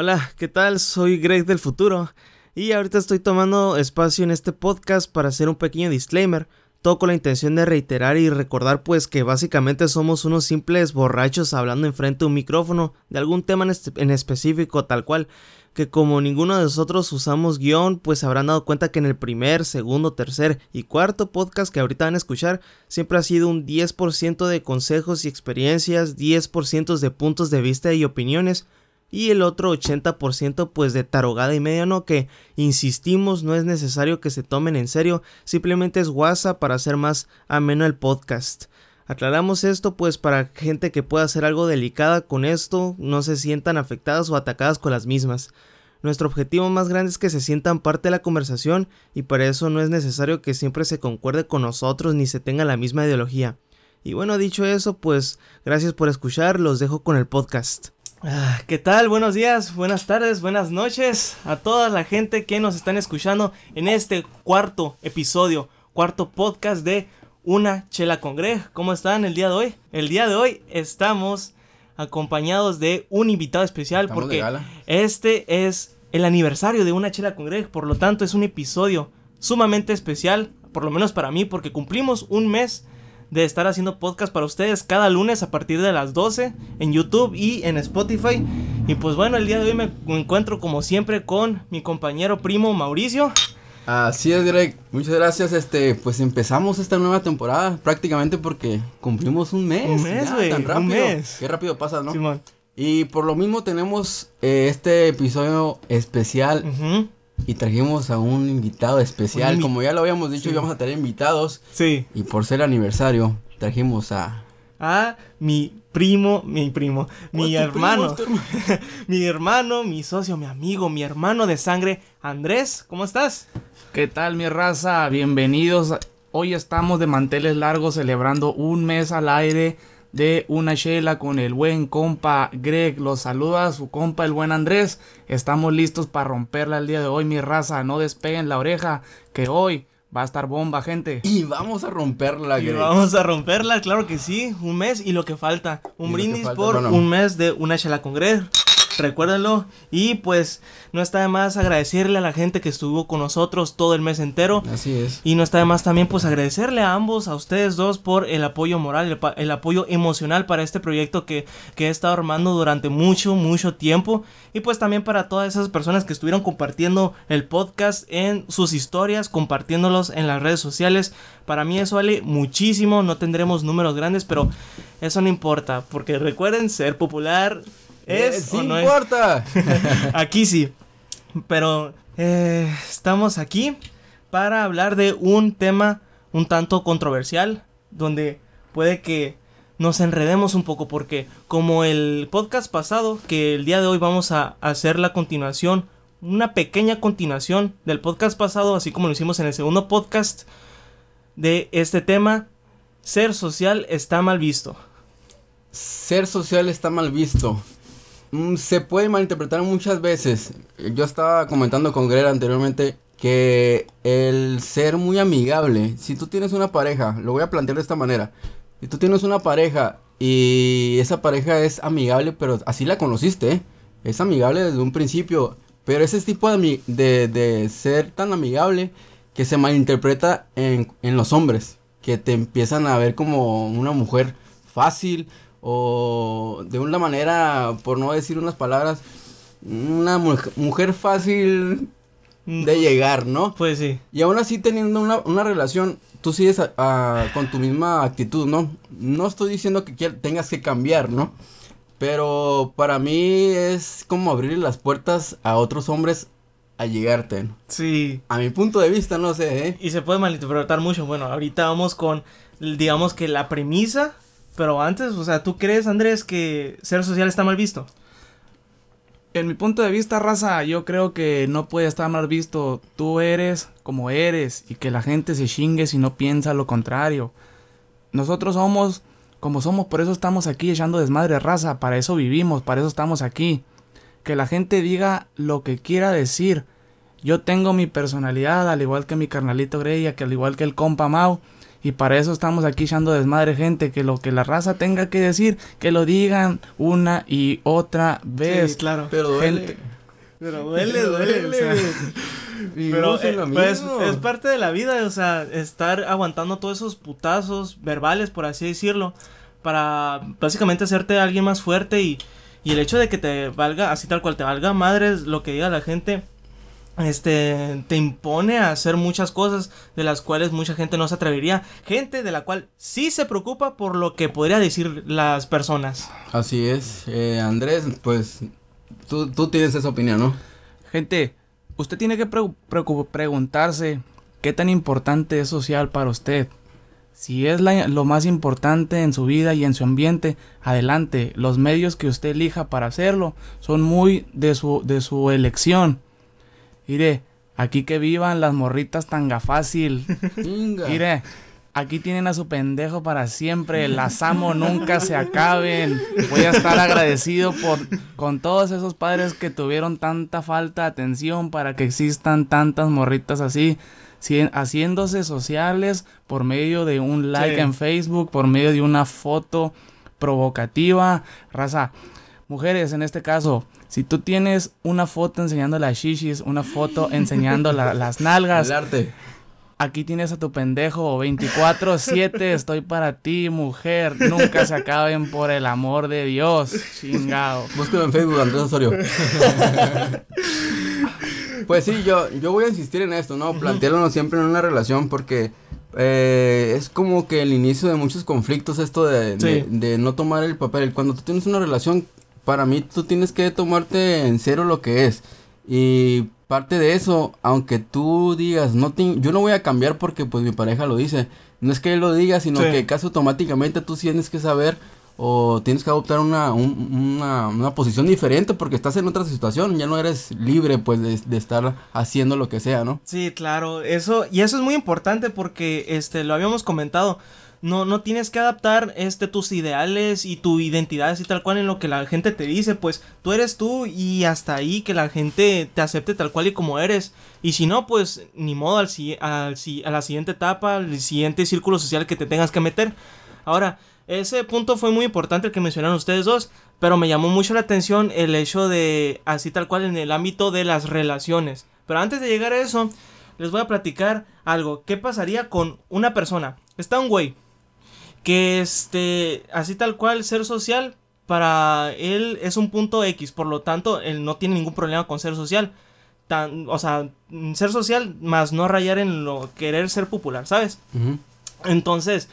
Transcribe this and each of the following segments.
Hola, ¿qué tal? Soy Greg del futuro y ahorita estoy tomando espacio en este podcast para hacer un pequeño disclaimer, todo con la intención de reiterar y recordar pues que básicamente somos unos simples borrachos hablando enfrente de un micrófono de algún tema en, en específico tal cual, que como ninguno de nosotros usamos guion, pues habrán dado cuenta que en el primer, segundo, tercer y cuarto podcast que ahorita van a escuchar, siempre ha sido un 10% de consejos y experiencias, 10% de puntos de vista y opiniones, y el otro 80% pues de tarogada y media no que insistimos no es necesario que se tomen en serio simplemente es WhatsApp para hacer más ameno el podcast. Aclaramos esto pues para gente que pueda hacer algo delicada con esto no se sientan afectadas o atacadas con las mismas. Nuestro objetivo más grande es que se sientan parte de la conversación y para eso no es necesario que siempre se concuerde con nosotros ni se tenga la misma ideología. Y bueno dicho eso pues gracias por escuchar los dejo con el podcast Ah, ¿Qué tal? Buenos días, buenas tardes, buenas noches a toda la gente que nos están escuchando en este cuarto episodio, cuarto podcast de Una Chela con Greg. ¿Cómo están el día de hoy? El día de hoy estamos acompañados de un invitado especial porque este es el aniversario de Una Chela con Greg, por lo tanto es un episodio sumamente especial, por lo menos para mí, porque cumplimos un mes de estar haciendo podcast para ustedes cada lunes a partir de las 12 en YouTube y en Spotify. Y pues bueno, el día de hoy me encuentro como siempre con mi compañero primo Mauricio. Así es, Greg. Muchas gracias. Este, pues empezamos esta nueva temporada prácticamente porque cumplimos un mes. Un mes, güey. Un mes. Qué rápido pasa, ¿no? Simón. Y por lo mismo tenemos eh, este episodio especial y trajimos a un invitado especial. Como ya lo habíamos dicho, íbamos a tener invitados. Sí. Y por ser aniversario, trajimos a. A mi primo, mi primo, mi hermano. mi hermano, mi socio, mi amigo, mi hermano de sangre, Andrés. ¿Cómo estás? ¿Qué tal, mi raza? Bienvenidos. Hoy estamos de manteles largos celebrando un mes al aire de una chela con el buen compa Greg. Los saluda su compa el buen Andrés. Estamos listos para romperla el día de hoy, mi raza. No despeguen la oreja, que hoy va a estar bomba, gente. Y vamos a romperla, Greg. Y vamos a romperla, claro que sí. Un mes y lo que falta. Un brindis por un mes de una chela con Greg recuérdenlo. Y pues no está de más agradecerle a la gente que estuvo con nosotros todo el mes entero. Así es. Y no está de más también pues agradecerle a ambos, a ustedes dos, por el apoyo moral, el, apoyo emocional para este proyecto que, que he estado armando durante mucho, mucho tiempo. Y pues también para todas esas personas que estuvieron compartiendo el podcast en sus historias, compartiéndolos en las redes sociales. Para mí eso vale muchísimo, no tendremos números grandes, pero eso no importa, porque recuerden ser popular es. no importa. aquí sí. Pero eh, estamos aquí para hablar de un tema un tanto controversial. Donde puede que nos enredemos un poco. Porque como el podcast pasado, que el día de hoy vamos a hacer la continuación. Una pequeña continuación del podcast pasado, así como lo hicimos en el segundo podcast de este tema. Ser social está mal visto. Ser social está mal visto. Mm, se puede malinterpretar muchas veces. Yo estaba comentando con Greg anteriormente que el ser muy amigable, si tú tienes una pareja, lo voy a plantear de esta manera, si tú tienes una pareja y esa pareja es amigable, pero así la conociste, ¿eh? es amigable desde un principio, pero ese tipo de, de, ser tan amigable que se malinterpreta en, en los hombres, que te empiezan a ver como una mujer fácil, o de una manera, por no decir unas palabras, una mujer fácil de llegar, ¿no? Pues sí. Y aún así teniendo una, relación, tú sigues con tu misma actitud, ¿no? No estoy diciendo que tengas que cambiar, ¿no? Pero para mí es como abrir las puertas a otros hombres a llegarte. ¿no? Sí. A mi punto de vista, no sé, ¿eh? Y se puede malinterpretar mucho. Bueno, ahorita vamos con, digamos que la premisa pero antes, o sea, ¿tú crees, Andrés, que ser social está mal visto? En mi punto de vista, raza, yo creo que no puede estar mal visto. Tú eres como eres y que la gente se chingue si no piensa lo contrario. Nosotros somos como somos, por eso estamos aquí echando desmadre raza, para eso vivimos, para eso estamos aquí. Que la gente diga lo que quiera decir. Yo tengo mi personalidad, al igual que mi carnalito Greya, que al igual que el compa Mau. Y para eso estamos aquí echando desmadre, gente. Que lo que la raza tenga que decir, que lo digan una y otra vez. Sí, claro. Pero duele. Pero duele, duele. o sea. Y Pero eh, pues, es parte de la vida, o sea, estar aguantando todos esos putazos verbales, por así decirlo, para básicamente hacerte alguien más fuerte y, y el hecho de que te valga, así tal cual te valga madres lo que diga la gente, este, te impone a hacer muchas cosas de las cuales mucha gente no se atrevería. Gente de la cual sí se preocupa por lo que podría decir las personas. Así es. Eh, Andrés, pues tú, tú tienes esa opinión, ¿no? Gente, usted tiene que pre- preocup- preguntarse qué tan importante es social para usted. Si es la- lo más importante en su vida y en su ambiente, adelante. Los medios que usted elija para hacerlo son muy de su, de su elección. Mire, aquí que vivan las morritas tanga fácil. Mire, aquí tienen a su pendejo para siempre. Las amo, nunca se acaben. Voy a estar agradecido por con todos esos padres que tuvieron tanta falta de atención para que existan tantas morritas así. si- haciéndose sociales por medio de un like Sí. en Facebook, por medio de una foto provocativa. Raza, mujeres en este caso, si tú tienes una foto enseñando las shishis, una foto enseñando la- las nalgas, El arte. Aquí tienes a tu pendejo 24-7, estoy para ti, mujer. Nunca se acaben por el amor de Dios. Chingado. Búsquelo en Facebook, Andrés Osorio. pues sí, yo, yo voy a insistir en esto, ¿no? Plantearlo siempre en una relación porque eh, es como que el inicio de muchos conflictos esto de, de no tomar el papel. Cuando tú tienes una relación, para mí tú tienes que tomarte en serio lo que es. Y parte de eso, aunque tú digas, no te- yo no voy a cambiar porque pues mi pareja lo dice. No es que él lo diga, sino Sí. que casi automáticamente tú tienes que saber o tienes que adoptar una, un- una, una posición diferente porque estás en otra situación, ya no eres libre pues de, de estar haciendo lo que sea, ¿no? Sí, claro, eso y eso es muy importante porque este lo habíamos comentado. No, no tienes que adaptar este tus ideales y tu identidad así tal cual en lo que la gente te dice, pues tú eres tú y hasta ahí que la gente te acepte tal cual y como eres. Y si no, pues ni modo al, al a la siguiente etapa, al siguiente círculo social que te tengas que meter. Ahora, ese punto fue muy importante el que mencionaron ustedes dos, pero me llamó mucho la atención el hecho de así tal cual en el ámbito de las relaciones. Pero antes de llegar a eso, les voy a platicar algo. ¿Qué pasaría con una persona? Está un güey que este, así tal cual ser social para él es un punto X, por lo tanto, él no tiene ningún problema con ser social. Tan, o sea, ser social más no rayar en lo querer ser popular, ¿sabes? Entonces,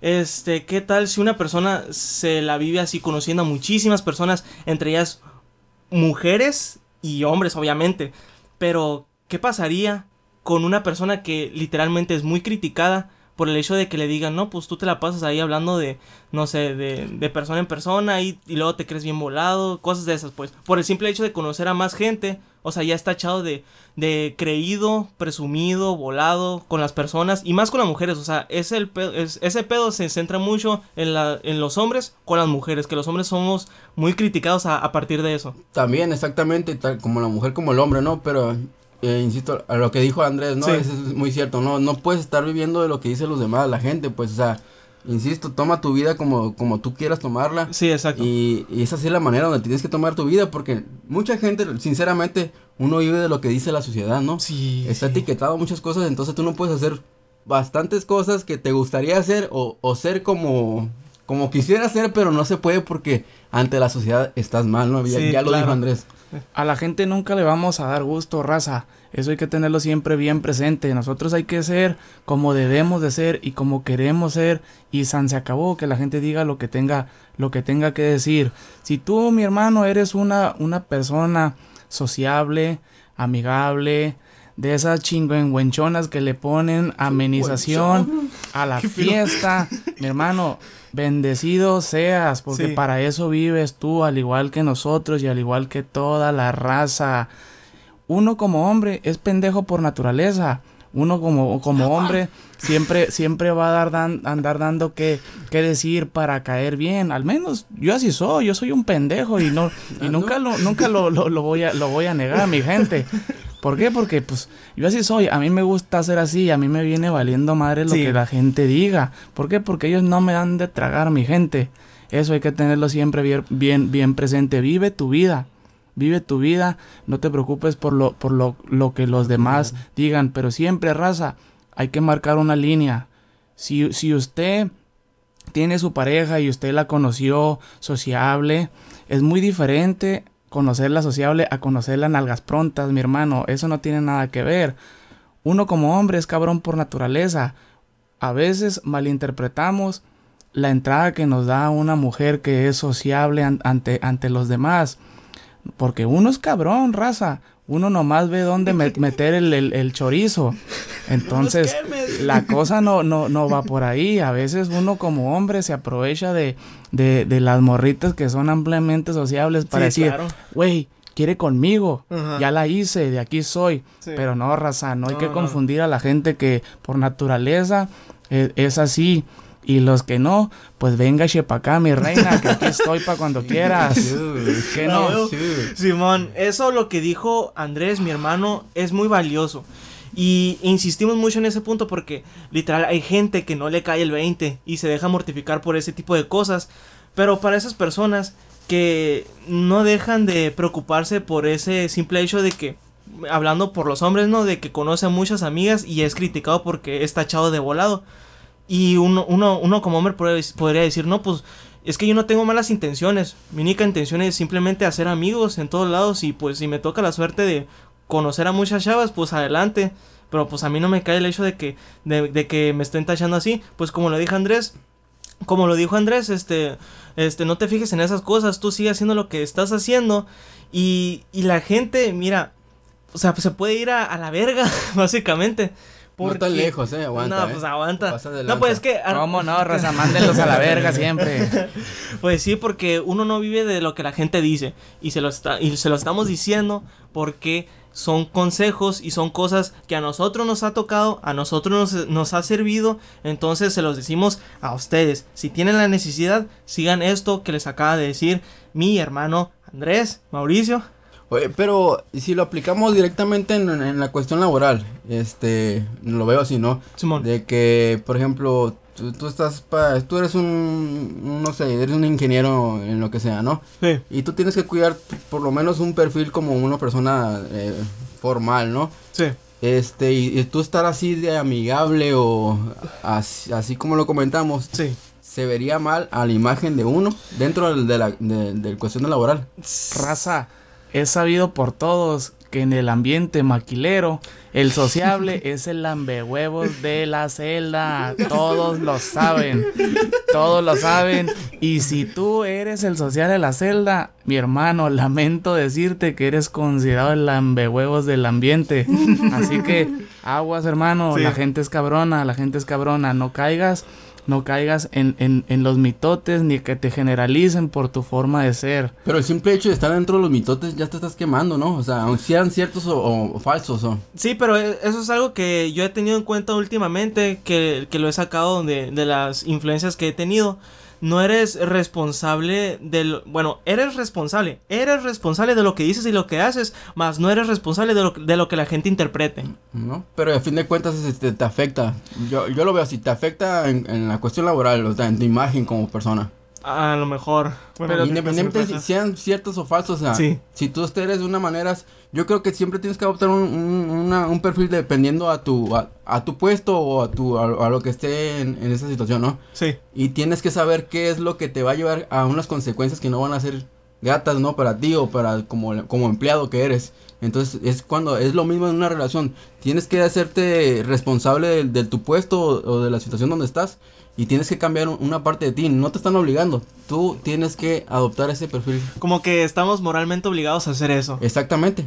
este, ¿qué tal si una persona se la vive así conociendo a muchísimas personas, entre ellas mujeres y hombres, obviamente? Pero, ¿qué pasaría con una persona que literalmente es muy criticada por el hecho de que le digan, no, pues tú te la pasas ahí hablando de, no sé, de, de persona en persona y, y luego te crees bien volado, cosas de esas, pues, por el simple hecho de conocer a más gente, o sea, ya está echado de, de creído, presumido, volado con las personas y más con las mujeres, o sea, es pedo- es- ese pedo se centra mucho en, la, en los hombres con las mujeres, que los hombres somos muy criticados a, a partir de eso. También, exactamente, tal como la mujer como el hombre, ¿no? Pero, eh, insisto, a lo que dijo Andrés, ¿no? Sí. Eso es muy cierto, ¿no? No puedes estar viviendo de lo que dicen los demás, la gente, pues, o sea, insisto, toma tu vida como, como tú quieras tomarla. Sí, exacto. Y, y esa sí es la manera donde tienes que tomar tu vida, porque mucha gente, sinceramente, uno vive de lo que dice la sociedad, ¿no? Sí. Está sí. etiquetado muchas cosas, entonces tú no puedes hacer bastantes cosas que te gustaría hacer o, o ser como, como quisiera ser, pero no se puede porque ante la sociedad estás mal, ¿no? Ya, Sí, ya lo claro. dijo Andrés. A la gente nunca le vamos a dar gusto, raza. Eso hay que tenerlo siempre bien presente. Nosotros hay que ser como debemos de ser y como queremos ser. Y san se acabó que la gente diga lo que tenga, lo que tenga que decir. Si tú, mi hermano, eres una, una persona sociable, amigable, de esas chingüengüenchonas que le ponen amenización a la fiesta, mi hermano, bendecido seas, porque Sí. para eso vives tú, al igual que nosotros y al igual que toda la raza. Uno como hombre es pendejo por naturaleza. Uno como, como hombre siempre, siempre va a dar dan- andar dando que, que decir para caer bien. Al menos yo así soy, yo soy un pendejo y no, y nunca lo, nunca lo, lo, lo voy a, lo voy a negar a mi gente. ¿Por qué? Porque pues yo así soy, a mí me gusta ser así, a mí me viene valiendo madre lo Sí. que la gente diga. ¿Por qué? Porque ellos no me dan de tragar mi gente. Eso hay que tenerlo siempre bien, bien, bien presente. Vive tu vida. vive tu vida, no te preocupes por lo, por lo, lo que los demás digan, pero siempre, raza, hay que marcar una línea. Si, si usted tiene su pareja y usted la conoció sociable, es muy diferente conocerla sociable a conocerla en algas prontas, mi hermano. Eso no tiene nada que ver. Uno como hombre es cabrón por naturaleza. A veces malinterpretamos la entrada que nos da una mujer que es sociable ante, ante los demás. Porque uno es cabrón, raza. Uno nomás ve dónde meter el, chorizo. Entonces, la cosa no, no, no va por ahí. A veces uno como hombre se aprovecha de, de, de las morritas que son ampliamente sociables para decir, güey, quiere conmigo, ya la hice, de aquí soy. Pero no, raza, no hay que confundir a la gente que por naturaleza eh, es así. Y los que no, pues venga para acá, mi reina, que aquí estoy para cuando quieras. que no. Simón, eso lo que dijo Andrés, mi hermano, es muy valioso. Y insistimos mucho en ese punto porque literal hay gente que no le cae el 20 y se deja mortificar por ese tipo de cosas. Pero para esas personas que no dejan de preocuparse por ese simple hecho de que, hablando por los hombres, ¿no? De que conoce a muchas amigas y es criticado porque está echado de volado. Y uno, uno, uno como hombre podría decir, no, pues es que yo no tengo malas intenciones. Mi única intención es simplemente hacer amigos en todos lados. Y pues si me toca la suerte de conocer a muchas chavas, pues adelante. Pero pues a mí no me cae el hecho de que, de, que me estén tachando así. Pues como lo dijo Andrés, como lo dijo Andrés, este, este, no te fijes en esas cosas, tú sigue haciendo lo que estás haciendo. Y, y la gente, mira, o sea, se puede ir a, a la verga, básicamente. Porque... No tan lejos, eh, aguanta. No, pues eh. aguanta. No, pues es que. ¿Cómo no, Rosa? Mándenlos a la verga siempre. pues sí, porque uno no vive de lo que la gente dice. Y se lo, está, y se lo estamos diciendo porque son consejos y son cosas que a nosotros nos ha tocado, a nosotros nos, nos ha servido. Entonces se los decimos a ustedes. Si tienen la necesidad, sigan esto que les acaba de decir mi hermano Andrés, Mauricio. Oye, pero si lo aplicamos directamente en, la cuestión laboral, este, lo veo así, ¿no? Simón. De que, por ejemplo, tú, estás, pa, tú eres un, no sé, eres un ingeniero en lo que sea, ¿no? Sí. Y tú tienes que cuidar por lo menos un perfil como una persona eh, formal, ¿no? Sí. Este, y, tú estar así de amigable o así, como lo comentamos. Sí se vería mal a la imagen de uno dentro de la de, cuestión laboral. Raza, es sabido por todos que en el ambiente maquilero, el sociable es el lambehuevos de la celda. Todos lo saben. Todos lo saben. Y si tú eres el social de la celda, mi hermano, lamento decirte que eres considerado el lambehuevos del ambiente. Así que, aguas, hermano. La gente es cabrona, la gente es cabrona. No caigas no caigas en, en, en, los mitotes ni que te generalicen por tu forma de ser. Pero el simple hecho de estar dentro de los mitotes ya te estás quemando, ¿no? O sea, aunque sean ciertos o, falsos. O... Sí, pero e, eso es algo que yo he tenido en cuenta últimamente, que, que lo he sacado de, de las influencias que he tenido no eres responsable del... Bueno, eres responsable. Eres responsable de lo que dices y lo que haces, más no eres responsable de lo, de lo que la gente interprete. No, pero a fin de cuentas este, te afecta. Yo, yo lo veo así, te afecta en, en la cuestión laboral, o sea, en tu imagen como persona. A lo mejor. pero independientemente si sean ciertos o falsos, o sea, si tú eres de una manera, yo creo que siempre tienes que adoptar un, un, perfil dependiendo a tu, a, tu puesto o a, tu, a, lo que esté en, esa situación, ¿no? Sí. Y tienes que saber qué es lo que te va a llevar a unas consecuencias que no van a ser gratas, ¿no? Para ti o para como, como empleado que eres. Entonces es cuando es lo mismo en una relación. Tienes que hacerte responsable de, tu puesto o de la situación donde estás y tienes que cambiar una parte de ti. No te están obligando. Tú tienes que adoptar ese perfil. Como que estamos moralmente obligados a hacer eso. Exactamente.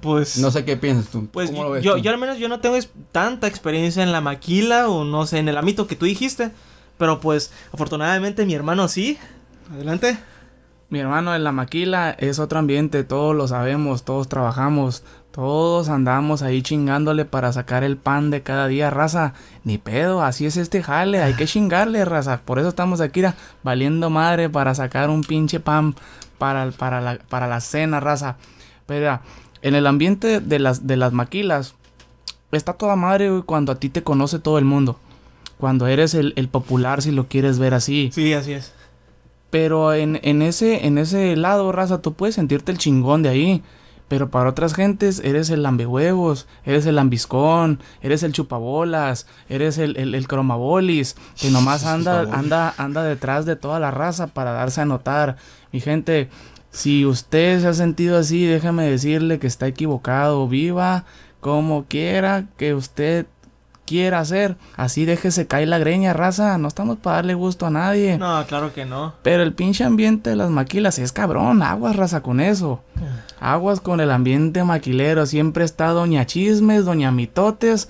Pues. No sé qué piensas tú. Pues yo, yo al menos yo no tengo tanta experiencia en la maquila o no sé, en el ámbito que tú dijiste. Pero pues, afortunadamente mi hermano sí. Adelante. Mi hermano en la maquila es otro ambiente, todos lo sabemos, todos trabajamos, todos andamos ahí chingándole para sacar el pan de cada día, raza. Ni pedo, así es este jale, hay que chingarle, raza. Por eso estamos aquí valiendo madre para sacar un pinche pan para, para, la, para la cena, raza. Pero en el ambiente de las, de las maquilas, está toda madre, cuando a ti te conoce todo el mundo. Cuando eres el, el popular, si lo quieres ver así. Sí, así es. Pero en, en, ese, en ese lado, raza, tú puedes sentirte el chingón de ahí. Pero para otras gentes eres el lambehuevos, eres el lambiscón, eres el chupabolas, eres el, el, el cromabolis, que nomás anda, anda, anda detrás de toda la raza para darse a notar. Mi gente, si usted se ha sentido así, déjame decirle que está equivocado. Viva como quiera que usted quiera hacer. Así déjese caer la greña, raza. No estamos para darle gusto a nadie. No, claro que no. Pero el pinche ambiente de las maquilas es cabrón. Aguas, raza, con eso. Aguas con el ambiente maquilero. Siempre está Doña Chismes, Doña Mitotes.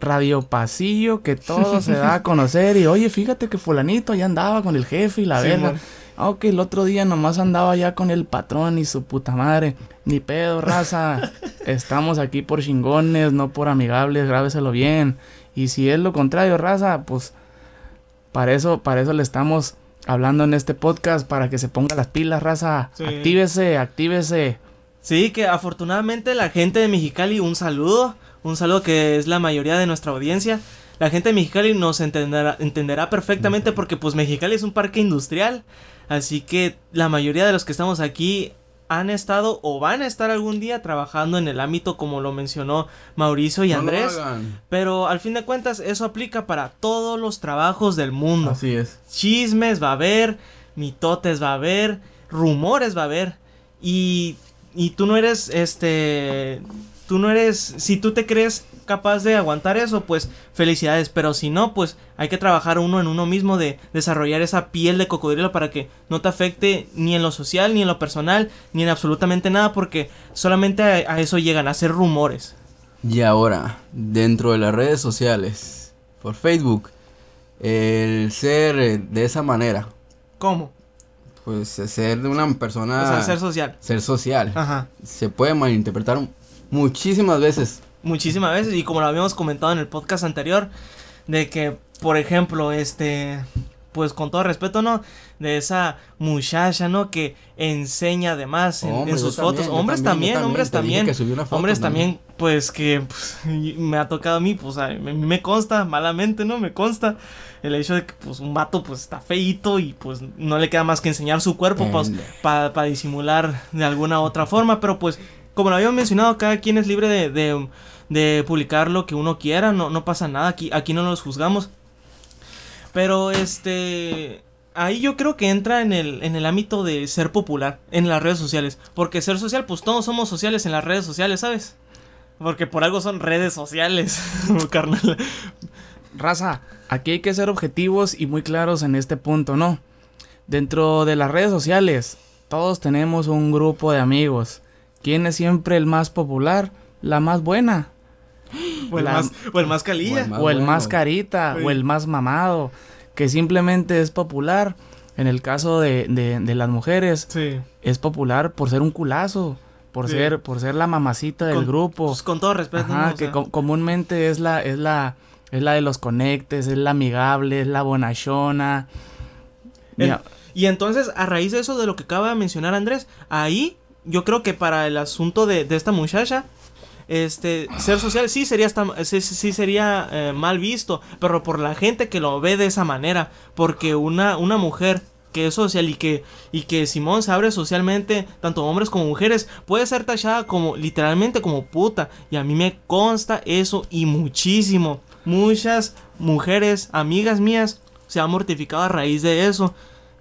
Radio Pasillo, que todo se da a conocer. Y oye, fíjate que Fulanito ya andaba con el jefe y la Sí, verga. Man. Aunque el otro día nomás andaba ya con el patrón y su puta madre. Ni pedo, raza. Estamos aquí por chingones, no por amigables, grábeselo bien. Y si es lo contrario, raza, pues para eso, para eso le estamos hablando en este podcast, para que se ponga las pilas, raza. Sí. Actívese, actívese. Sí, que afortunadamente la gente de Mexicali, un saludo, un saludo que es la mayoría de nuestra audiencia. La gente de Mexicali nos entenderá, entenderá perfectamente porque pues Mexicali es un parque industrial. Así que la mayoría de los que estamos aquí han estado o van a estar algún día trabajando en el ámbito como lo mencionó Mauricio y No Andrés. Pero al fin de cuentas eso aplica para todos los trabajos del mundo Así es. chismes va a haber, mitotes va a haber, rumores va a haber. Y, y tú no eres, este, tú no eres, si tú te crees capaz de aguantar eso, pues felicidades. Pero si no, pues hay que trabajar uno en uno mismo de desarrollar esa piel de cocodrilo para que no te afecte ni en lo social, ni en lo personal, ni en absolutamente nada, porque solamente a, a eso llegan a ser rumores. Y ahora, dentro de las redes sociales, por Facebook, el ser de esa manera, ¿Cómo? pues ser de una persona, O sea, ser social. ser social, Ajá. se puede malinterpretar muchísimas veces. Muchísimas veces y como lo habíamos comentado en el podcast anterior de que por ejemplo este pues con todo respeto no de esa muchacha no que enseña además en, sus fotos. también, hombres también, hombres también, foto hombres también. también pues que pues, me ha tocado a mí pues a mí me consta malamente no me consta el hecho de que pues un vato pues está feíto y pues no le queda más que enseñar su cuerpo pues, para disimular de alguna otra forma, pero pues como lo habíamos mencionado, cada quien es libre de, de, publicar lo que uno quiera, no, no pasa nada, aquí, aquí no los juzgamos. Pero este ahí yo creo que entra en el, en el ámbito de ser popular en las redes sociales. Porque ser social, pues todos somos sociales en las redes sociales, ¿sabes? Porque por algo son redes sociales, carnal. Raza, aquí hay que ser objetivos y muy claros en este punto, ¿no? Dentro de las redes sociales, todos tenemos un grupo de amigos. ¿Quién es siempre el más popular? La más buena. O el La- más, o el más calilla. o el más- o el bueno. más carita, Sí. o el más mamado. Que simplemente es popular. En el caso de, de- de las mujeres, Sí. es popular por ser un culazo. Por, Sí. ser, por ser la mamacita del Con- grupo. Pues con todo respeto. Ajá, ¿no? O que comúnmente es la, es la, es la de los conectes, es la amigable, es la bonachona. El- Mira, Y entonces, a raíz de eso, de lo que acaba de mencionar Andrés, ahí yo creo que para el asunto de, de esta muchacha, este, ser social sí sería, sí, sí sería eh, mal visto, pero por la gente que lo ve de esa manera, porque una, una mujer que es social y que, y que Simón se abre socialmente, tanto hombres como mujeres, puede ser tachada como literalmente como puta. Y a mí me consta eso y muchísimo. Muchas mujeres, amigas mías, se han mortificado a raíz de eso.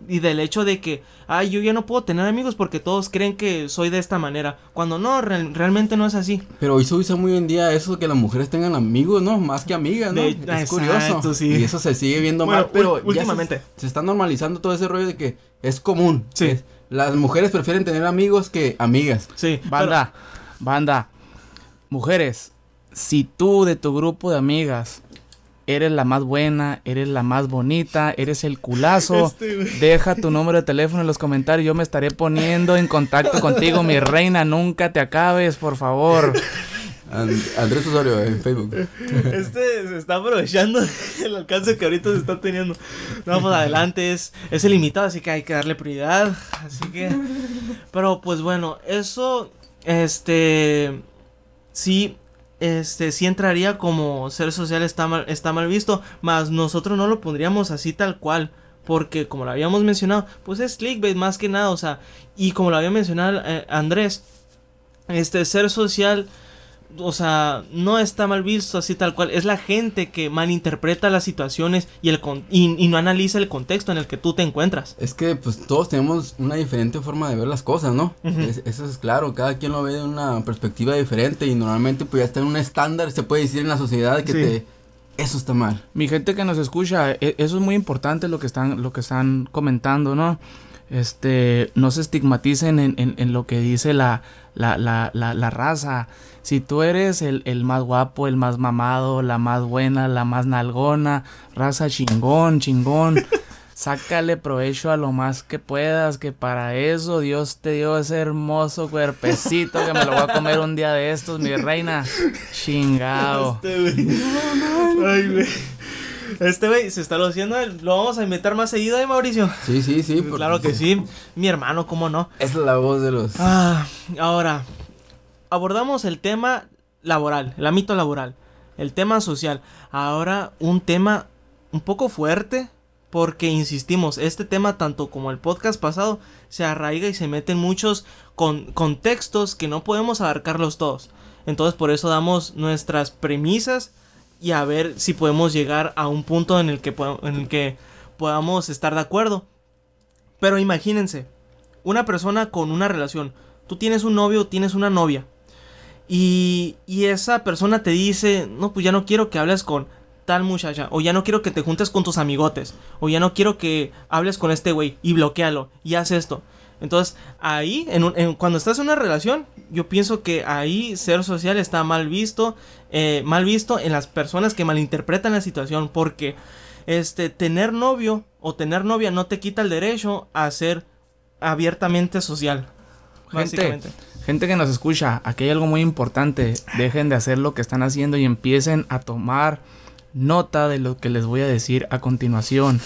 Y del hecho de que, ay, yo ya no puedo tener amigos porque todos creen que soy de esta manera. Cuando no, real- realmente no es así. Pero hoy se usa muy en día eso que las mujeres tengan amigos, ¿no? Más que amigas, ¿no? De- es exacto, curioso. sí. Y eso se sigue viendo Bueno, mal, pero últimamente. Se, se está normalizando todo ese rollo de que es común. Sí. Es- las mujeres prefieren tener amigos que amigas. Sí. banda, banda, mujeres, si tú de tu grupo de amigas eres la más buena, eres la más bonita, eres el culazo, Este, deja tu número de teléfono en los comentarios, yo me estaré poniendo en contacto contigo, mi reina, nunca te acabes, por favor. An- Andrés Osorio en Facebook. Este se está aprovechando el alcance que ahorita se está teniendo. No, pues adelante, es, es ilimitado, así que hay que darle prioridad. Así que. Pero pues bueno, eso. Este. Sí. Este sí entraría como ser social está mal, está mal visto. Mas nosotros no lo pondríamos así tal cual. porque como lo habíamos mencionado, pues es clickbait más que nada, o sea, y como lo había mencionado eh, Andrés, este ser social o sea, no está mal visto así tal cual. Es la gente que malinterpreta las situaciones y, el y, no analiza el contexto en el que tú te encuentras. Es que pues todos tenemos una diferente forma de ver las cosas, ¿no? eso es claro, cada quien lo ve de una perspectiva diferente y normalmente pues ya está en un estándar, se puede decir en la sociedad que te... Eso está mal. Mi gente que nos escucha, e, eso es muy importante lo que están, lo que están comentando, ¿no? Este, no se estigmaticen en, en, en lo que dice la, la, la, la, la raza si tú eres el, el, más guapo, el más mamado, la más buena, la más nalgona, raza chingón, chingón, sácale provecho a lo más que puedas, que para eso Dios te dio ese hermoso cuerpecito que me lo voy a comer un día de estos, mi reina. Chingao. Este Ay, güey. Este güey se está luciendo, lo vamos a invitar más seguido, ¿eh, Mauricio? Sí, sí, sí. Claro que sí. Mi hermano, ¿cómo no? Es la voz de los. Ah, ahora, abordamos el tema laboral, el ámbito laboral, el tema social. Ahora un tema un poco fuerte porque insistimos, este tema tanto como el podcast pasado se arraiga y se mete en muchos con contextos que no podemos abarcarlos todos. Entonces por eso damos nuestras premisas y a ver si podemos llegar a un punto en el que, en el que podamos estar de acuerdo. Pero imagínense, una persona con una relación, tú tienes un novio, tienes una novia, y, y esa persona te dice, no, pues ya no quiero que hables con tal muchacha, o ya no quiero que te juntes con tus amigotes, o ya no quiero que hables con este güey y bloquealo y haz esto. Entonces, ahí, en, cuando estás en una relación, yo pienso que ahí ser social está mal visto, eh, mal visto en las personas que malinterpretan la situación, porque este, tener novio o tener novia no te quita el derecho a ser abiertamente social. básicamente. Gente que nos escucha, aquí hay algo muy importante. Dejen de hacer lo que están haciendo y empiecen a tomar nota de lo que les voy a decir a continuación.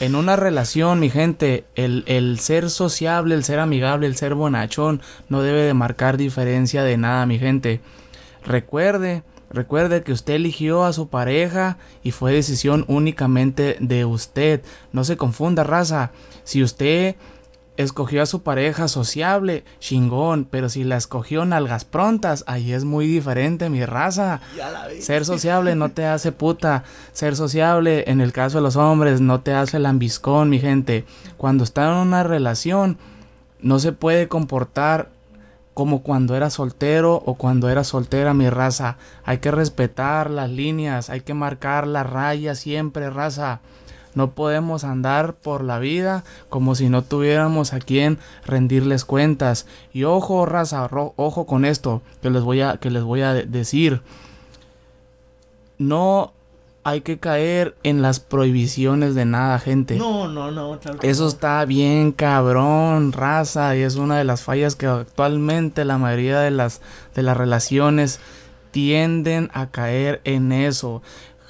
En una relación, mi gente, el, el, ser sociable, el ser amigable, el ser bonachón, no debe de marcar diferencia de nada, mi gente. Recuerde, recuerde que usted eligió a su pareja y fue decisión únicamente de usted. No se confunda, raza. Si usted escogió a su pareja sociable, chingón, pero si la escogió nalgas prontas, ahí es muy diferente mi raza. Ser sociable no te hace puta, ser sociable en el caso de los hombres no te hace lambiscón, mi gente. Cuando está en una relación no se puede comportar como cuando era soltero o cuando era soltera mi raza. Hay que respetar las líneas, hay que marcar la raya siempre, raza. No podemos andar por la vida como si no tuviéramos a quien rendirles cuentas. Y ojo, raza, ojo con esto que les voy a, que les voy a decir. No hay que caer en las prohibiciones de nada, gente. No, no, no. Eso está bien cabrón, raza, y es una de las fallas que actualmente la mayoría de las de las relaciones tienden a caer en eso.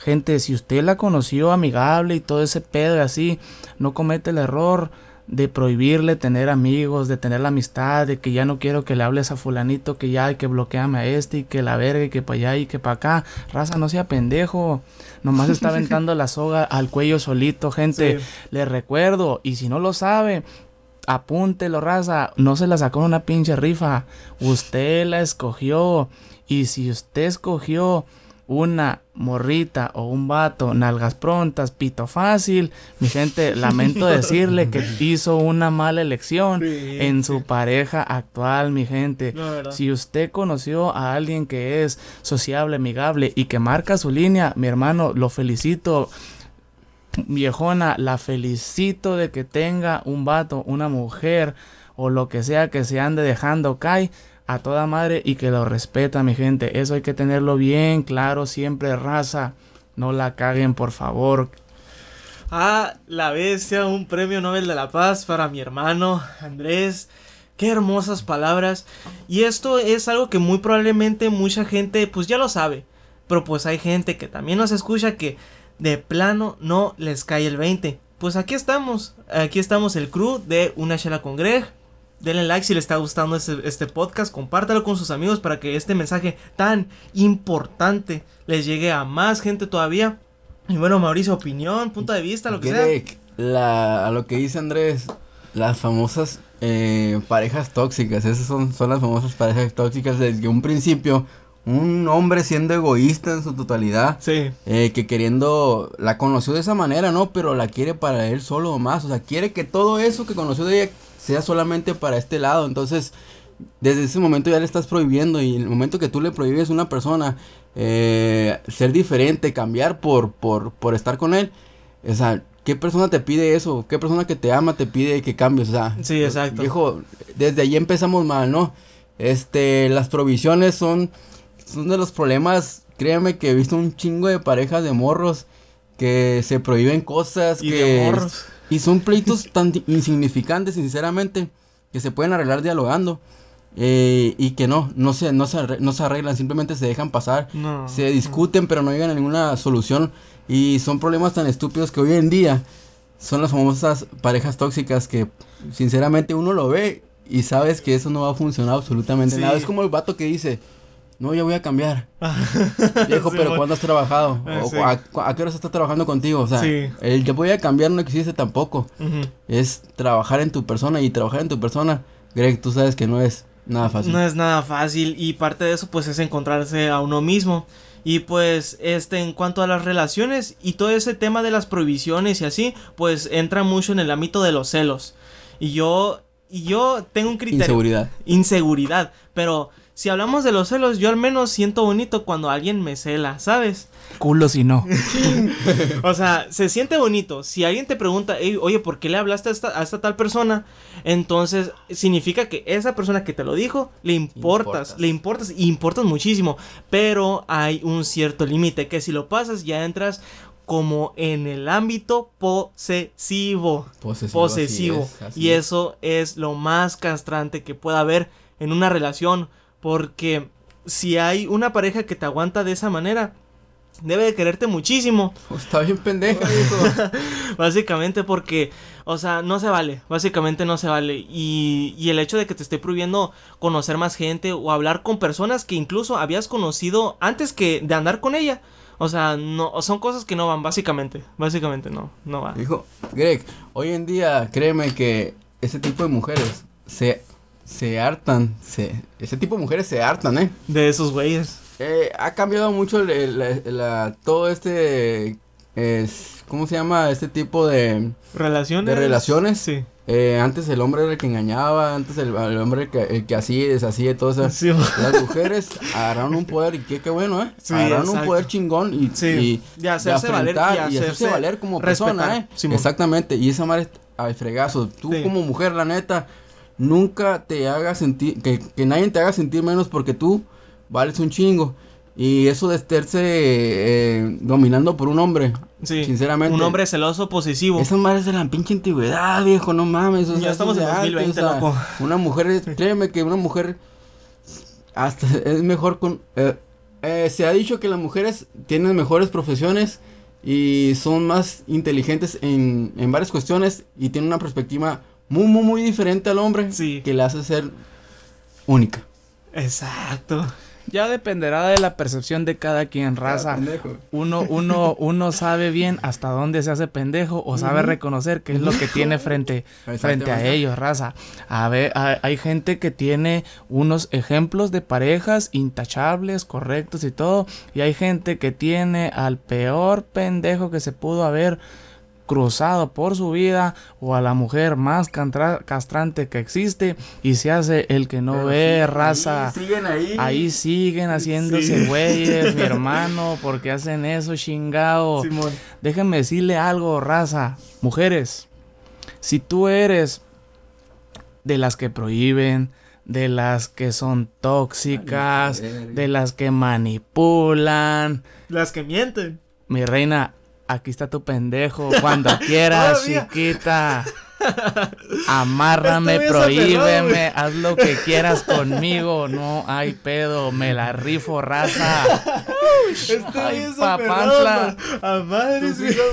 Gente, si usted la conoció amigable y todo ese pedo y así, no comete el error de prohibirle tener amigos, de tener la amistad, de que ya no quiero que le hables a fulanito, que ya hay que bloquearme a este y que la verga y que para allá y que para acá. Raza, no sea pendejo. Nomás está aventando la soga al cuello solito, gente. Le recuerdo, y si no lo sabe, apúntelo, raza. No se la sacó una pinche rifa. Usted la escogió. Y si usted escogió una morrita o un vato, nalgas prontas, pito fácil, mi gente, lamento decirle que hizo una mala elección en su pareja actual, mi gente. si usted conoció a alguien que es sociable, amigable y que marca su línea, mi hermano, lo felicito. Viejona, la felicito de que tenga un vato, una mujer o lo que sea que se ande dejando caer a toda madre y que lo respeta, mi gente. Eso hay que tenerlo bien claro, siempre raza. No la caguen, por favor. Ah, la bestia, un premio Nobel de la Paz para mi hermano Andrés. Qué hermosas palabras. Y esto es algo que muy probablemente mucha gente pues ya lo sabe. Pero pues hay gente que también nos escucha que de plano no les cae el 20. Pues aquí estamos. Aquí estamos el crew de Una Chela con Greg. Denle like si les está gustando este, este, podcast, compártalo con sus amigos para que este mensaje tan importante les llegue a más gente todavía. Y bueno, Mauricio, opinión, punto de vista, lo que sea. la, a lo que dice Andrés, las famosas eh, parejas tóxicas, esas son, son las famosas parejas tóxicas desde un principio. Un hombre siendo egoísta en su totalidad. Sí. eh, que queriendo, la conoció de esa manera, ¿no? Pero la quiere para él solo o más. O sea, quiere que todo eso que conoció de ella sea solamente para este lado. Entonces, desde ese momento ya le estás prohibiendo. Y en el momento que tú le prohíbes a una persona eh, ser diferente, cambiar por, por, por estar con él, o sea, ¿qué persona te pide eso? ¿Qué persona que te ama te pide que cambies? O sea, Sí, exacto. Viejo, desde ahí empezamos mal, ¿no? Este, las provisiones son, son de los problemas, créeme que he visto un chingo de parejas de morros que se prohíben cosas Y que de morros. Y son pleitos tan insignificantes, sinceramente, que se pueden arreglar dialogando eh, y que no, no se, no, se arre- no se arreglan, simplemente se dejan pasar, No. se discuten pero no llegan a ninguna solución y son problemas tan estúpidos que hoy en día son las famosas parejas tóxicas que sinceramente uno lo ve y sabes que eso no va a funcionar absolutamente Sí. nada. Es como el vato que dice, no, yo voy a cambiar. Viejo, Sí, pero. ¿cuándo has trabajado? Ah, O, sí. a, ¿A qué horas estás trabajando contigo? O sea, Sí. el te voy a cambiar no existe tampoco. Es trabajar en tu persona y trabajar en tu persona, Greg, tú sabes que no es nada fácil. No es nada fácil y parte de eso pues es encontrarse a uno mismo. Y pues este en cuanto a las relaciones y todo ese tema de las prohibiciones y así, pues entra mucho en el ámbito de los celos. Y yo y yo tengo un criterio Inseguridad. inseguridad, pero si hablamos de los celos, yo al menos siento bonito cuando alguien me cela, ¿sabes? Culo si no. O sea, se siente bonito. Si alguien te pregunta, "Ey, oye, ¿por qué le hablaste a esta, a esta tal persona? Entonces, significa que esa persona que te lo dijo, le importas, Importas. le importas y importas muchísimo. Pero hay un cierto límite que si lo pasas ya entras como en el ámbito posesivo. Posesivo. Posesivo. así es, así y es. eso es lo más castrante que pueda haber en una relación. Porque si hay una pareja que te aguanta de esa manera, debe de quererte muchísimo. Está bien pendeja. Básicamente porque, o sea, no se vale. Básicamente no se vale. Y, y el hecho de que te esté prohibiendo conocer más gente o hablar con personas que incluso habías conocido antes que de andar con ella. O sea, no, son cosas que no van, básicamente. Básicamente no, no va. Dijo, Greg, hoy en día, créeme que ese tipo de mujeres se, se hartan, se, ese tipo de mujeres se hartan, ¿eh? De esos güeyes. Eh, ha cambiado mucho el- el- la- la- todo este, es, ¿cómo se llama? Este tipo de, ¿Relaciones? de relaciones. Sí. Eh, antes el hombre era el que engañaba, antes el, el hombre el que, el que hacía y deshacía y todo eso. Sí, Las mujeres agarraron un poder y qué, qué bueno, ¿eh? Sí, agarraron un poder chingón y, Sí, y de hacerse valer y afrontar y hacerse hacerse valer como respetar, persona, ¿eh? Simón. Exactamente, y esa madre al fregazo. Tú como mujer, la neta, nunca te hagas sentir, que, que nadie te haga sentir menos porque tú vales un chingo. Y eso de estarse eh, dominando por un hombre, Sí. sinceramente. Un hombre celoso, posesivo. Esa madre es de la pinche antigüedad, viejo, no mames. o Ya estamos en de 2020, o sea, loco. Una mujer, créeme que una mujer hasta es mejor con... eh, eh, se ha dicho que las mujeres tienen mejores profesiones y son más inteligentes en, en varias cuestiones y tienen una perspectiva muy, muy, muy diferente al hombre Sí. que le hace ser única. Exacto. Ya dependerá de la percepción de cada quien, raza. Uno, uno, uno sabe bien hasta dónde se hace pendejo o sabe reconocer qué es lo que tiene frente, frente a ellos, raza. A ver, hay, hay gente que tiene unos ejemplos de parejas intachables, correctos y todo. Y hay gente que tiene al peor pendejo que se pudo haber cruzado por su vida o a la mujer más castrante que existe y se hace el que no Pero ve sí, raza. ahí siguen ahí. Ahí siguen haciéndose Sí. güeyes, mi hermano, porque hacen eso, chingado. Simón. Déjenme decirle algo, raza. Mujeres, si tú eres de las que prohíben, de las que son tóxicas, de las que manipulan, Las que mienten. mi reina, aquí está tu pendejo. Cuando quieras, chiquita. Amárrame, prohíbeme, haz lo que quieras conmigo. No hay pedo, me la rifo, raza. Estoy papantla. A madre. Sí. viejo.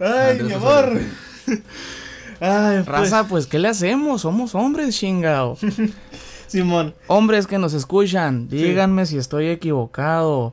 Ay, mi amor. Ay, pues, Raza, pues, ¿qué le hacemos? Somos hombres, chingao. Simón. Hombres que nos escuchan, díganme si estoy equivocado.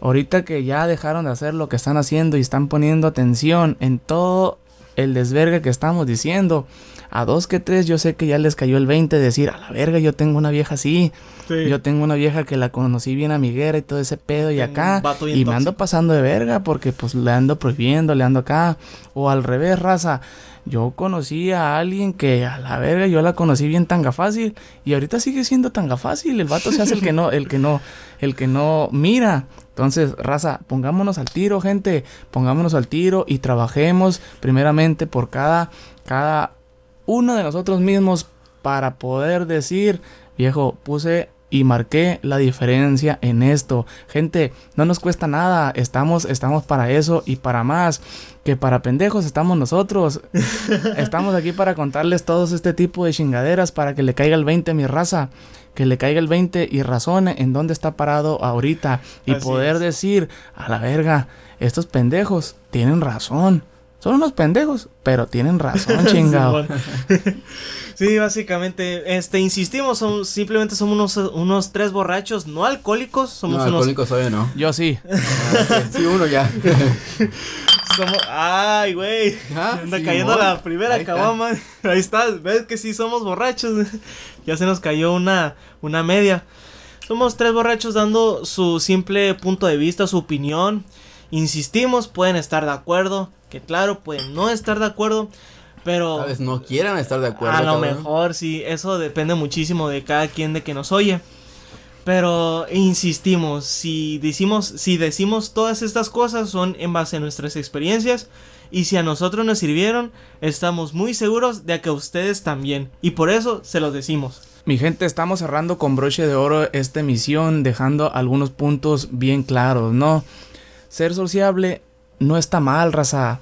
Ahorita que ya dejaron de hacer lo que están haciendo y están poniendo atención en todo el desvergue que estamos diciendo, a dos que tres yo sé que ya les cayó el 20 de decir, a la verga, yo tengo una vieja así. Yo tengo una vieja que la conocí bien amiguera y todo ese pedo y acá. Y me ando pasando de verga porque pues le ando prohibiendo, le ando acá. O al revés, raza. Yo conocí a alguien que a la verga yo la conocí bien tanga fácil y ahorita sigue siendo tanga fácil. El vato se hace el que no, el que no, el que no mira. Entonces, raza, pongámonos al tiro, gente, pongámonos al tiro y trabajemos primeramente por cada, cada uno de nosotros mismos para poder decir, viejo, puse y marqué la diferencia en esto. Gente, no nos cuesta nada, estamos, estamos para eso y para más. Que para pendejos estamos nosotros. estamos aquí para contarles todos este tipo de chingaderas para que le caiga el 20 a mi raza. Que le caiga el 20 y razone en dónde está parado ahorita. Y poder decir, a la verga, estos pendejos tienen razón. Son unos pendejos, pero tienen razón, chingado. sí, básicamente, este, insistimos, son, simplemente somos unos, unos tres borrachos no alcohólicos. Somos no, unos... alcohólicos hoy no. Yo sí. sí, uno ya. Somos... Ay, güey. Ah, Anda cayendo la primera caguama. Ahí está, ves que sí somos borrachos. ya se nos cayó una, una media. Somos tres borrachos dando su simple punto de vista, su opinión. Insistimos, pueden estar de acuerdo, que claro, pueden no estar de acuerdo, pero... Tal vez no quieran estar de acuerdo. A lo mejor, sí, eso depende muchísimo de cada quien de que nos oye. Pero insistimos, si decimos, si decimos todas estas cosas son en base a nuestras experiencias y si a nosotros nos sirvieron, estamos muy seguros de que a ustedes también y por eso se los decimos. Mi gente, estamos cerrando con broche de oro esta emisión, dejando algunos puntos bien claros, ¿no? ser sociable no está mal, raza.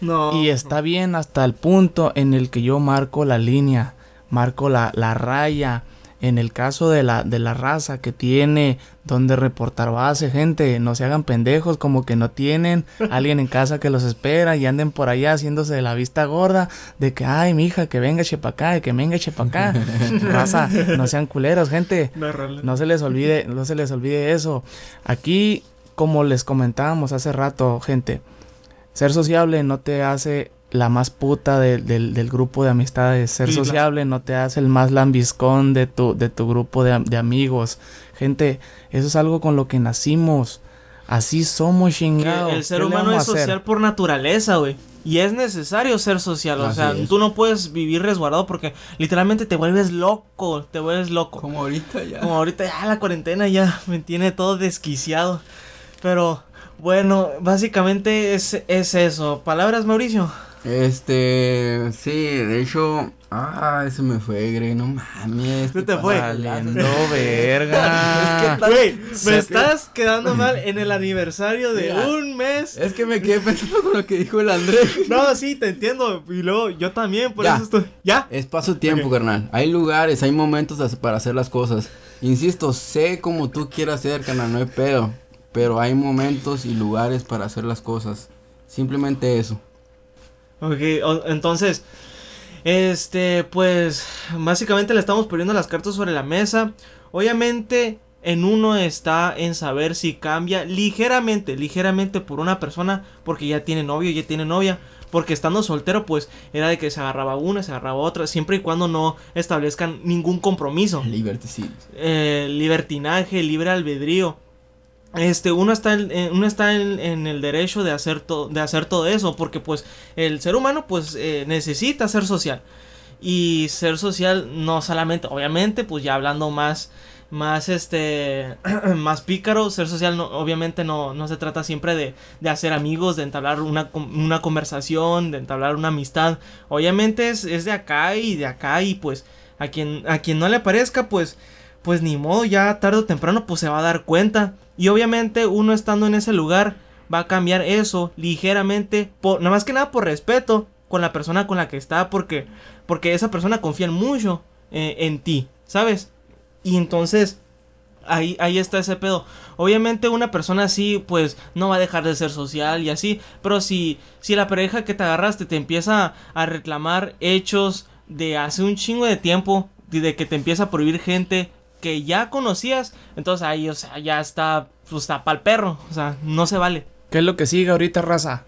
No. Y está bien hasta el punto en el que yo marco la línea, marco la, la raya. En el caso de la, de la raza que tiene donde reportar base, gente, no se hagan pendejos como que no tienen alguien en casa que los espera y anden por allá haciéndose de la vista gorda de que, ay, mi hija, que venga chepa acá, que venga chepa acá. raza, no sean culeros, gente. No se les olvide, no se les olvide eso. Aquí como les comentábamos hace rato, gente, ser sociable no te hace la más puta del grupo de amistades. Ser sociable no te hace el más lambiscón de tu, de tu grupo de, amigos. Gente, eso es algo con lo que nacimos. Así somos chingados. El ser humano es social por naturaleza, güey. Y es necesario ser social. o sea, tú no puedes vivir resguardado porque literalmente te vuelves loco. Te vuelves loco. Como ahorita ya. Como ahorita ya la cuarentena ya me tiene todo desquiciado. Pero bueno, básicamente es, es eso. ¿Palabras, Mauricio? Este, sí, de hecho, ah, ese me fue, Greg, no mames. ¿Qué te fue? Saliendo verga. es que, güey, me estás quedando mal en el aniversario de un mes. Es que me quedé pensando con lo que dijo el Andrés. No, sí, te entiendo. Y luego yo también, por eso estoy. Ya. Espacio-tiempo, carnal. Hay lugares, hay momentos para hacer las cosas. Insisto, sé como tú quieras ser, carnal, no hay pedo. Pero hay momentos y lugares para hacer las cosas. Simplemente eso. Ok, entonces, este, pues, básicamente le estamos poniendo las cartas sobre la mesa. Obviamente, en uno está en saber si cambia ligeramente, ligeramente por una persona, porque ya tiene novio, ya tiene novia. Porque estando soltero, pues era de que se agarraba una, se agarraba otra, siempre y cuando no establezcan ningún compromiso. Eh, libertinaje, libre albedrío este uno está en, eh, uno está en, el derecho de hacer de hacer todo eso porque pues el ser humano pues eh, necesita ser social. Y ser social no solamente obviamente pues ya hablando más más este más pícaro ser social no, obviamente no, no se trata siempre de, de hacer amigos de entablar una, una, conversación de entablar una amistad. Obviamente es, es de acá y de acá y pues a quien a quien no le parezca pues pues ni modo ya tarde o temprano pues se va a dar cuenta y obviamente uno estando en ese lugar va a cambiar eso ligeramente, por, nada más que nada por respeto con la persona con la que está, porque, porque esa persona confía mucho eh, en ti, ¿sabes? Y entonces ahí, ahí está ese pedo. Obviamente una persona así, pues, no va a dejar de ser social y así. Pero si, si la pareja que te agarraste te empieza a reclamar hechos de hace un chingo de tiempo, de que te empieza a prohibir gente que ya conocías, entonces ahí, o sea, ya está, pues está pa'l perro, o sea, no se vale. ¿Qué es lo que sigue ahorita, raza?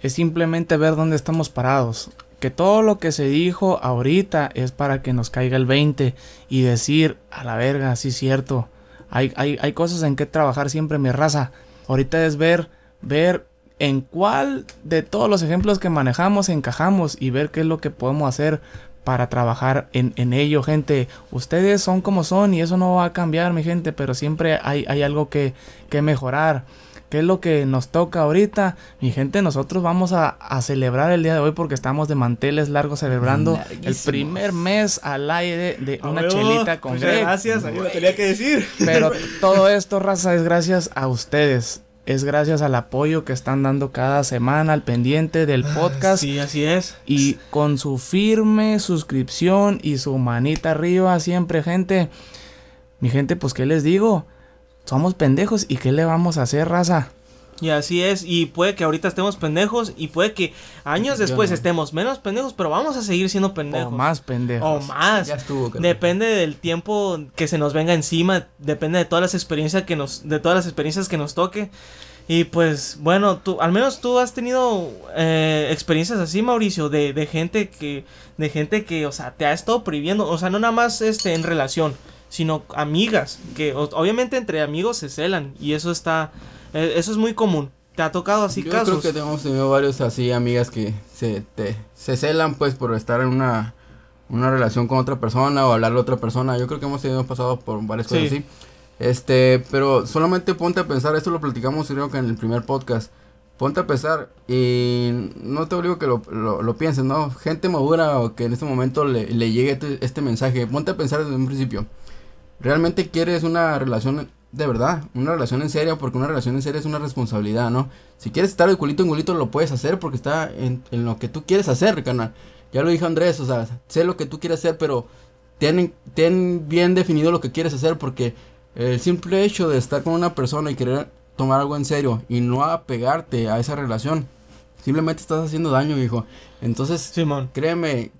Es simplemente ver dónde estamos parados. Que todo lo que se dijo ahorita es para que nos caiga el 20 y decir, a la verga, sí es cierto. Hay, hay, hay cosas en que trabajar siempre, mi raza. Ahorita es ver, ver en cuál de todos los ejemplos que manejamos encajamos y ver qué es lo que podemos hacer para trabajar en, en, ello, gente. Ustedes son como son y eso no va a cambiar, mi gente, pero siempre hay, hay algo que, que mejorar. ¿Qué es lo que nos toca ahorita? Mi gente, nosotros vamos a, a celebrar el día de hoy porque estamos de manteles largos celebrando el primer mes al aire de una chelita con Greg. Gracias, a mí me tenía que decir. Pero todo esto, raza, es gracias a ustedes es gracias al apoyo que están dando cada semana al pendiente del podcast. Sí, así es. Y con su firme suscripción y su manita arriba siempre, gente. Mi gente, pues, ¿qué les digo? Somos pendejos y ¿qué le vamos a hacer, raza? Y así es, y puede que ahorita estemos pendejos y puede que años después no. estemos menos pendejos, pero vamos a seguir siendo pendejos. O más pendejos. O más. Ya estuvo, depende del tiempo que se nos venga encima, depende de todas las experiencias que nos de todas las experiencias que nos toque. Y pues bueno, tú al menos tú has tenido eh, experiencias así, Mauricio, de, de gente que de gente que, o sea, te ha estado prohibiendo, o sea, no nada más este en relación, sino amigas que o, obviamente entre amigos se celan y eso está eso es muy común. ¿Te ha tocado así Yo casos? creo que hemos tenido varios así amigas que se, te, se celan pues por estar en una, una relación con otra persona o hablarle a otra persona. Yo creo que hemos tenido pasado por varias cosas Sí. así. Este, pero solamente ponte a pensar, esto lo platicamos creo que en el primer podcast. Ponte a pensar y no te obligo que lo, lo, lo pienses, ¿no? Gente madura o que en este momento le, le llegue este, este mensaje, ponte a pensar desde un principio. ¿Realmente quieres una relación de verdad, una relación en serio, porque una relación en serio es una responsabilidad, ¿no? Si quieres estar de culito en culito, lo puedes hacer porque está en, en lo que tú quieres hacer, canal. Ya lo dijo Andrés, o sea, sé lo que tú quieres hacer, pero ten, ten bien definido lo que quieres hacer, porque el simple hecho de estar con una persona y querer tomar algo en serio y no apegarte a esa relación, simplemente estás haciendo daño, hijo. Entonces, Simón. créeme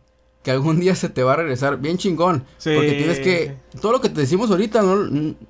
que algún día se te va a regresar bien chingón. Sí. Porque tienes que... Todo lo que te decimos ahorita no,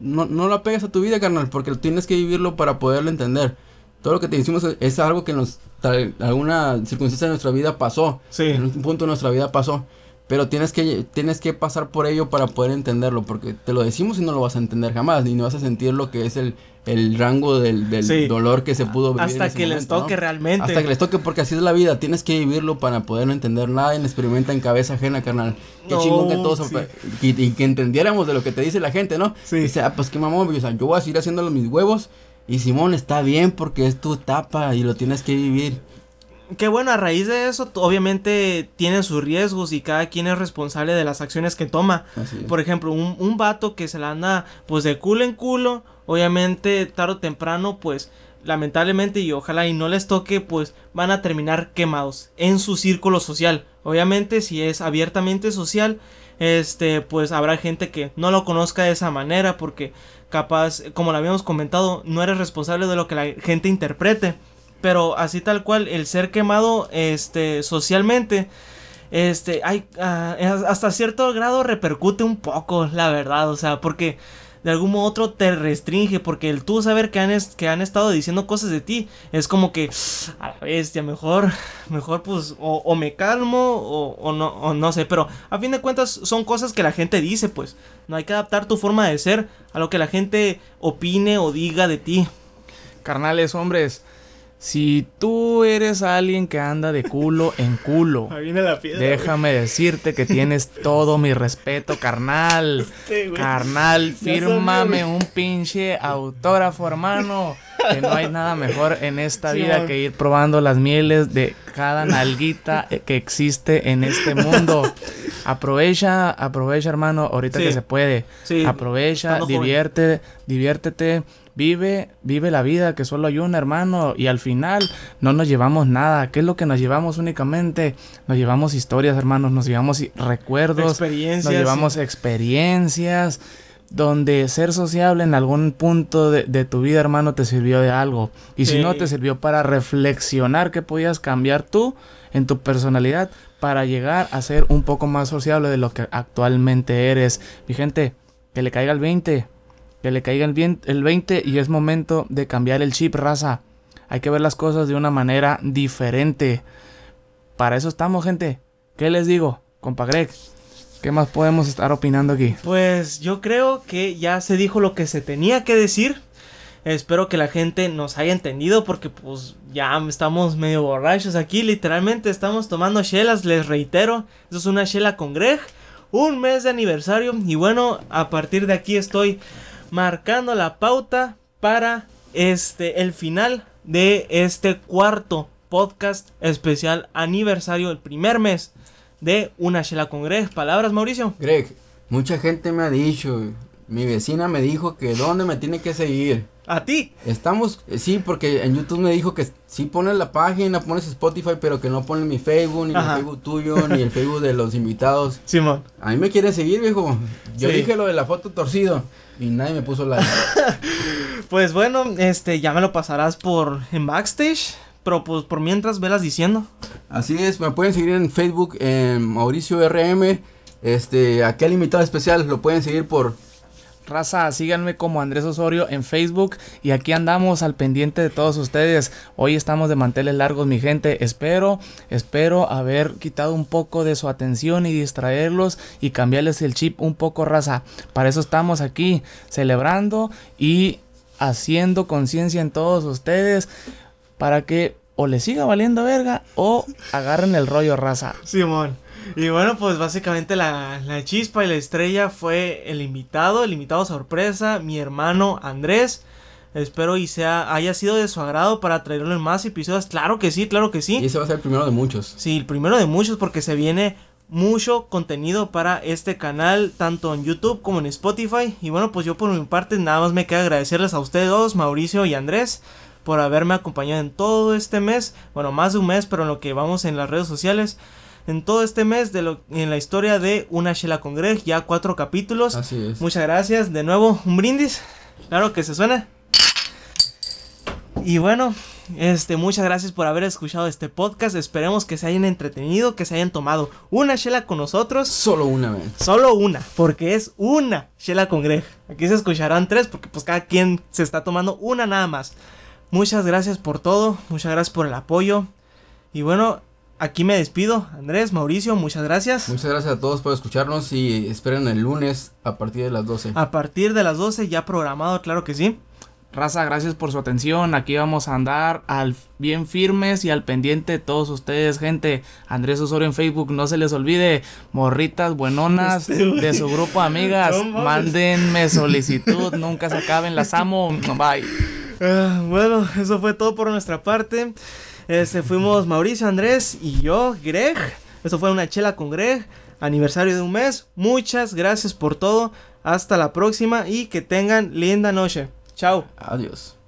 no, no lo apegas a tu vida, carnal. Porque tienes que vivirlo para poderlo entender. Todo lo que te decimos es, es algo que nos... Tal, alguna circunstancia de nuestra vida pasó. Sí. En un punto de nuestra vida pasó. Pero tienes que, tienes que pasar por ello para poder entenderlo. Porque te lo decimos y no lo vas a entender jamás. Ni no vas a sentir lo que es el, el rango del, del Sí. dolor que se pudo vivir. en Hasta ese que les ¿no? toque realmente. Hasta que les toque, porque así es la vida. Tienes que vivirlo para poderlo entender. Nadie experimenta en cabeza ajena, carnal. Qué No, chingón que todos. sí. Y, y que entendiéramos de lo que te dice la gente, ¿no? Sí. Dice, ah, pues qué mamón. O sea, yo voy a seguir haciéndolo mis huevos. Y Simón está bien porque es tu etapa y lo tienes que vivir. Que bueno, a raíz de eso, obviamente tiene sus riesgos y cada quien es responsable de las acciones que toma. Por ejemplo, un, un vato que se la anda pues de culo en culo, obviamente tarde o temprano pues lamentablemente y ojalá y no les toque pues van a terminar quemados en su círculo social. Obviamente si es abiertamente social, este pues habrá gente que no lo conozca de esa manera porque capaz, como lo habíamos comentado, no eres responsable de lo que la gente interprete. Pero así tal cual, el ser quemado este, socialmente, este, hay, ah, hasta cierto grado repercute un poco, la verdad, o sea, porque de algún modo otro te restringe, porque el tú saber que han, es- que han estado diciendo cosas de ti, es como que, a la bestia, mejor, mejor pues, o, o me calmo, o, o no, o no sé, pero a fin de cuentas son cosas que la gente dice, pues, no hay que adaptar tu forma de ser a lo que la gente opine o diga de ti. Carnales, hombres, si tú eres alguien que anda de culo en culo, viene la piedra. déjame decirte que tienes todo mi respeto, carnal. Carnal, fírmame un pinche autógrafo, hermano. Que no hay nada mejor en esta vida que ir probando las mieles de cada nalguita eh, que existe en este mundo. Aprovecha, aprovecha, hermano, ahorita Sí. que se puede. Sí, Aprovecha, estando joven. divierte, diviértete, vive, vive la vida que solo hay una, hermano, y al final no nos llevamos nada. ¿Qué es lo que nos llevamos únicamente? Nos llevamos historias, hermanos, nos llevamos recuerdos, experiencias. nos llevamos experiencias, donde ser sociable en algún punto de, de tu vida, hermano, te sirvió de algo. Y si no, te sirvió para reflexionar qué podías cambiar tú en tu personalidad para llegar a ser un poco más sociable de lo que actualmente eres. Mi gente, que le caiga el 20, que le caiga el, el 20 y es momento de cambiar el chip, raza. Hay que ver las cosas de una manera diferente. Para eso estamos, gente. ¿Qué les digo, compa Greg? ¿Qué más podemos estar opinando aquí? Pues yo creo que ya se dijo lo que se tenía que decir. Espero que la gente nos haya entendido porque pues ya estamos medio borrachos aquí. Literalmente estamos tomando chelas, les reitero. Eso es una chela con Greg. Un mes de aniversario. Y bueno, a partir de aquí estoy marcando la pauta para este el final de este cuarto podcast especial aniversario, el primer mes de Una Chela con Greg. Palabras, Mauricio. Greg, mucha gente me ha dicho, mi vecina me dijo que dónde me tiene que seguir. ¿A ti? Estamos, eh, sí, porque en YouTube me dijo que sí pones la página, pones Spotify, pero que no pones mi Facebook, ni el Facebook tuyo, ni el Facebook de los invitados. Simón. A mí me quieren seguir, viejo. Yo dije lo de la foto torcido y nadie me puso like. pues bueno, este, ya me lo pasarás por en backstage. Pero pues por mientras velas diciendo. Así es, me pueden seguir en Facebook en Mauricio RM. Este, aquel invitado especial lo pueden seguir por Raza, síganme como Andrés Osorio en Facebook y aquí andamos al pendiente de todos ustedes. Hoy estamos de manteles largos, mi gente. Espero, espero haber quitado un poco de su atención y distraerlos y cambiarles el chip un poco, raza. Para eso estamos aquí, celebrando y haciendo conciencia en todos ustedes para que o les siga valiendo verga o agarren el rollo raza. Simón. Y bueno, pues básicamente la, chispa y la estrella fue el invitado, el invitado sorpresa, mi hermano Andrés. Espero y sea haya sido de su agrado para traerlo en más episodios. Claro que sí, claro que sí. Y ese va a ser el primero de muchos. Sí, el primero de muchos porque se viene mucho contenido para este canal, tanto en YouTube como en Spotify. Y bueno, pues yo por mi parte nada más me queda agradecerles a ustedes dos, Mauricio y Andrés, por haberme acompañado en todo este mes. Bueno, más de un mes, pero en lo que vamos en las redes sociales en todo este mes de lo, en la historia de Una Shela con Greg, ya cuatro capítulos. Así es. Muchas gracias. De nuevo, un brindis. Claro que se suena. Y bueno, este, muchas gracias por haber escuchado este podcast. Esperemos que se hayan entretenido, que se hayan tomado una chela con nosotros. Solo una vez. Solo una, porque es una chela con Greg. Aquí se escucharán tres, porque pues cada quien se está tomando una nada más. Muchas gracias por todo, muchas gracias por el apoyo. Y bueno, aquí me despido. Andrés, Mauricio, muchas gracias. Muchas gracias a todos por escucharnos y esperen el lunes a partir de las 12. A partir de las 12 ya programado, claro que sí. Raza, gracias por su atención. Aquí vamos a andar al bien firmes y al pendiente de todos ustedes, gente. Andrés Osorio en Facebook, no se les olvide. Morritas buenonas este de su grupo amigas. Mándenme solicitud, nunca se acaben, las amo. Bye. Ah, bueno, eso fue todo por nuestra parte. Este, fuimos Mauricio, Andrés y yo, Greg. Esto fue una chela con Greg. Aniversario de un mes. Muchas gracias por todo. Hasta la próxima y que tengan linda noche. Chao. Adiós.